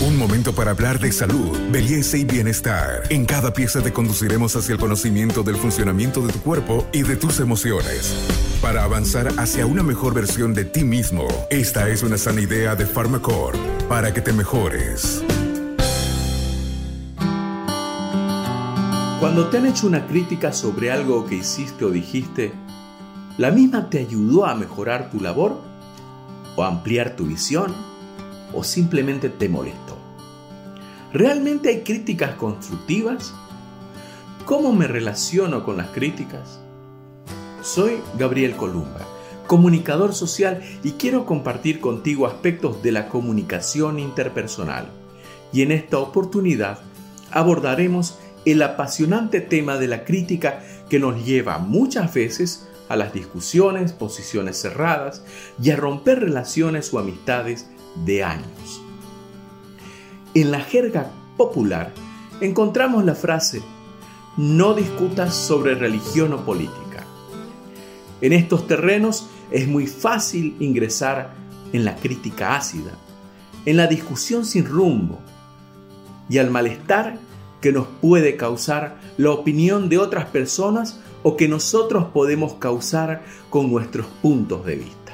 Un momento para hablar de salud, belleza y bienestar. En cada pieza te conduciremos hacia el conocimiento del funcionamiento de tu cuerpo y de tus emociones. Para avanzar hacia una mejor versión de ti mismo, esta es una sana idea de Pharmacore para que te mejores. Cuando te han hecho una crítica sobre algo que hiciste o dijiste, ¿la misma te ayudó a mejorar tu labor? ¿O ampliar tu visión? ¿O simplemente te molestó? ¿Realmente hay críticas constructivas? ¿Cómo me relaciono con las críticas? Soy Gabriel Columba, comunicador social y quiero compartir contigo aspectos de la comunicación interpersonal. Y en esta oportunidad abordaremos el apasionante tema de la crítica que nos lleva muchas veces a las discusiones, posiciones cerradas y a romper relaciones o amistades de años. En la jerga popular encontramos la frase no discutas sobre religión o política. En estos terrenos es muy fácil ingresar en la crítica ácida, en la discusión sin rumbo y al malestar que nos puede causar la opinión de otras personas o que nosotros podemos causar con nuestros puntos de vista.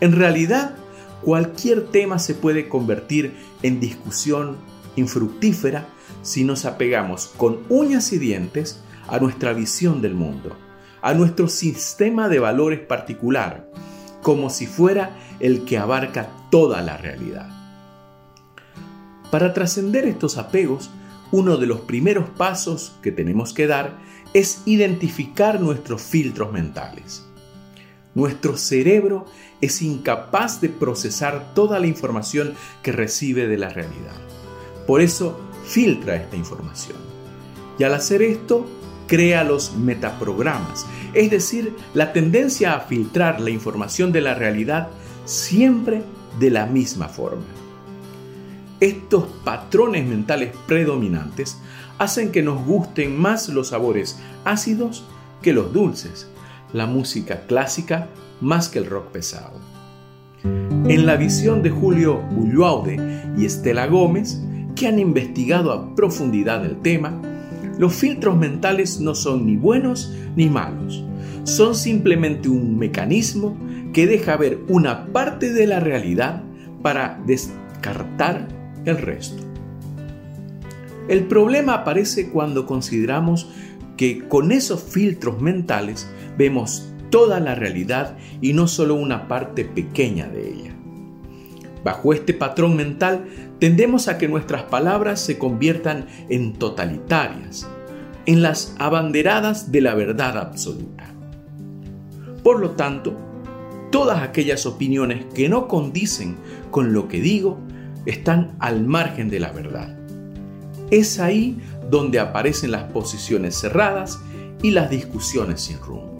En realidad, cualquier tema se puede convertir en discusión infructífera si nos apegamos con uñas y dientes a nuestra visión del mundo, a nuestro sistema de valores particular, como si fuera el que abarca toda la realidad. Para trascender estos apegos, uno de los primeros pasos que tenemos que dar es identificar nuestros filtros mentales. Nuestro cerebro es incapaz de procesar toda la información que recibe de la realidad. Por eso filtra esta información. Y al hacer esto, crea los metaprogramas, es decir, la tendencia a filtrar la información de la realidad siempre de la misma forma. Estos patrones mentales predominantes hacen que nos gusten más los sabores ácidos que los dulces, la música clásica más que el rock pesado. En la visión de Julio Ulloaude y Estela Gómez, que han investigado a profundidad el tema, los filtros mentales no son ni buenos ni malos, son simplemente un mecanismo que deja ver una parte de la realidad para descartar el resto. El problema aparece cuando consideramos que con esos filtros mentales vemos toda la realidad y no solo una parte pequeña de ella. Bajo este patrón mental tendemos a que nuestras palabras se conviertan en totalitarias, en las abanderadas de la verdad absoluta. Por lo tanto, todas aquellas opiniones que no condicen con lo que digo están al margen de la verdad. Es ahí donde aparecen las posiciones cerradas y las discusiones sin rumbo.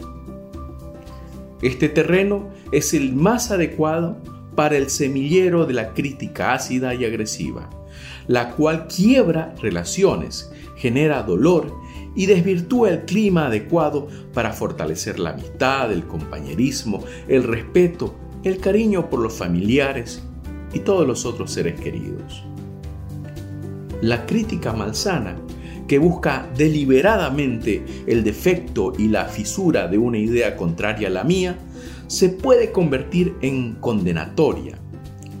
Este terreno es el más adecuado para el semillero de la crítica ácida y agresiva, la cual quiebra relaciones, genera dolor y desvirtúa el clima adecuado para fortalecer la amistad, el compañerismo, el respeto, el cariño por los familiares y todos los otros seres queridos. La crítica malsana, que busca deliberadamente el defecto y la fisura de una idea contraria a la mía, se puede convertir en condenatoria.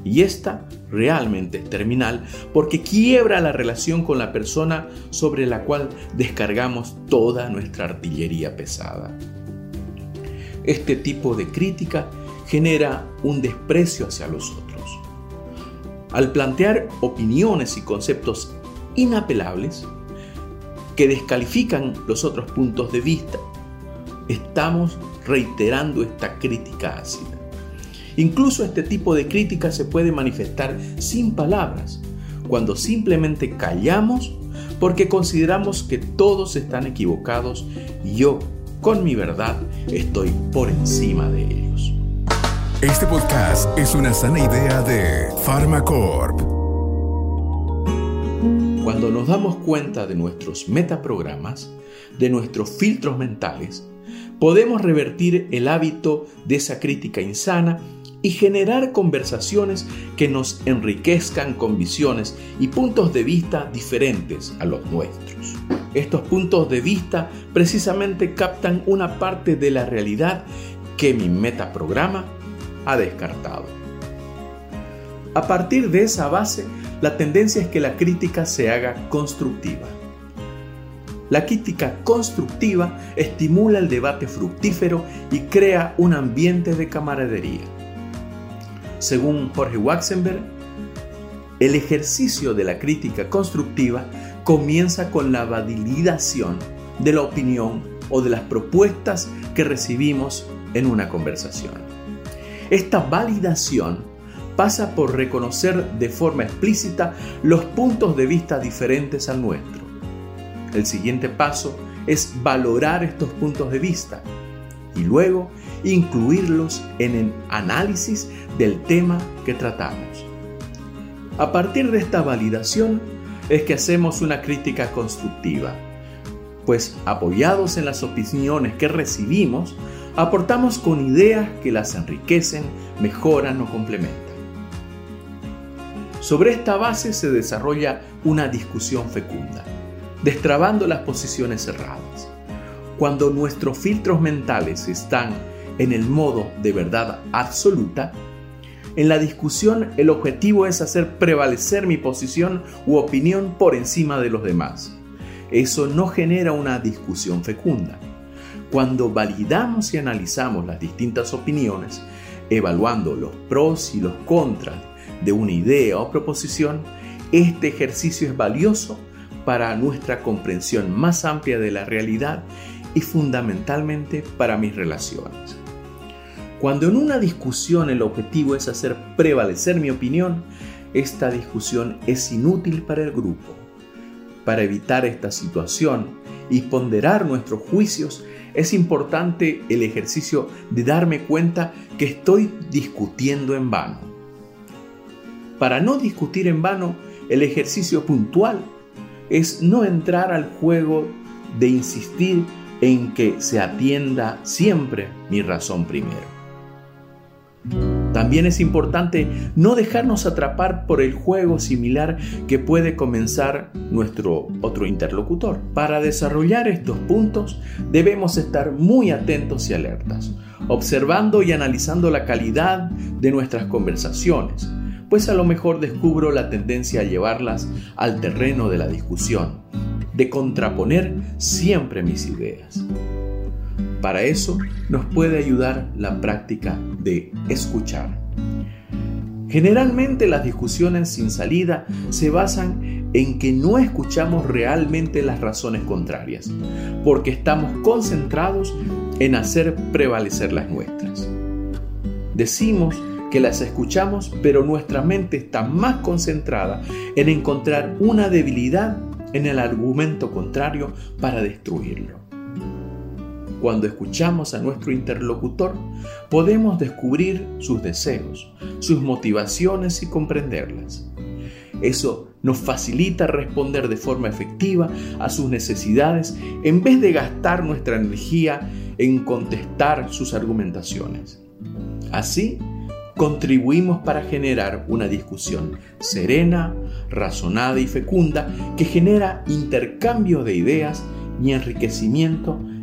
Y esta realmente es terminal porque quiebra la relación con la persona sobre la cual descargamos toda nuestra artillería pesada. Este tipo de crítica genera un desprecio hacia los otros al plantear opiniones y conceptos inapelables que descalifican los otros puntos de vista, estamos reiterando esta crítica ácida. Incluso este tipo de crítica se puede manifestar sin palabras, cuando simplemente callamos porque consideramos que todos están equivocados y yo, con mi verdad, estoy por encima de ellos. Este podcast es una sana idea de Pharmacorp. Cuando nos damos cuenta de nuestros metaprogramas, de nuestros filtros mentales, podemos revertir el hábito de esa crítica insana y generar conversaciones que nos enriquezcan con visiones y puntos de vista diferentes a los nuestros. Estos puntos de vista precisamente captan una parte de la realidad que mi metaprograma ha descartado. A partir de esa base, la tendencia es que la crítica se haga constructiva. La crítica constructiva estimula el debate fructífero y crea un ambiente de camaradería. Según Jorge Waxenberg, el ejercicio de la crítica constructiva comienza con la validación de la opinión o de las propuestas que recibimos en una conversación. Esta validación pasa por reconocer de forma explícita los puntos de vista diferentes al nuestro. El siguiente paso es valorar estos puntos de vista y luego incluirlos en el análisis del tema que tratamos. A partir de esta validación es que hacemos una crítica constructiva, pues apoyados en las opiniones que recibimos, aportamos con ideas que las enriquecen, mejoran o complementan. Sobre esta base se desarrolla una discusión fecunda, destrabando las posiciones cerradas. Cuando nuestros filtros mentales están en el modo de verdad absoluta, en la discusión el objetivo es hacer prevalecer mi posición u opinión por encima de los demás. Eso no genera una discusión fecunda. Cuando validamos y analizamos las distintas opiniones, evaluando los pros y los contras de una idea o proposición, este ejercicio es valioso para nuestra comprensión más amplia de la realidad y fundamentalmente para mis relaciones. Cuando en una discusión el objetivo es hacer prevalecer mi opinión, esta discusión es inútil para el grupo. Para evitar esta situación y ponderar nuestros juicios, es importante el ejercicio de darme cuenta que estoy discutiendo en vano. Para no discutir en vano, el ejercicio puntual es no entrar al juego de insistir en que se atienda siempre mi razón primero. También es importante no dejarnos atrapar por el juego similar que puede comenzar nuestro otro interlocutor. Para desarrollar estos puntos debemos estar muy atentos y alertas, observando y analizando la calidad de nuestras conversaciones, pues a lo mejor descubro la tendencia a llevarlas al terreno de la discusión, de contraponer siempre mis ideas. Para eso nos puede ayudar la práctica de escuchar. Generalmente las discusiones sin salida se basan en que no escuchamos realmente las razones contrarias, porque estamos concentrados en hacer prevalecer las nuestras. Decimos que las escuchamos, pero nuestra mente está más concentrada en encontrar una debilidad en el argumento contrario para destruirlo. Cuando escuchamos a nuestro interlocutor, podemos descubrir sus deseos, sus motivaciones y comprenderlas. Eso nos facilita responder de forma efectiva a sus necesidades en vez de gastar nuestra energía en contestar sus argumentaciones. Así, contribuimos para generar una discusión serena, razonada y fecunda que genera intercambio de ideas y enriquecimiento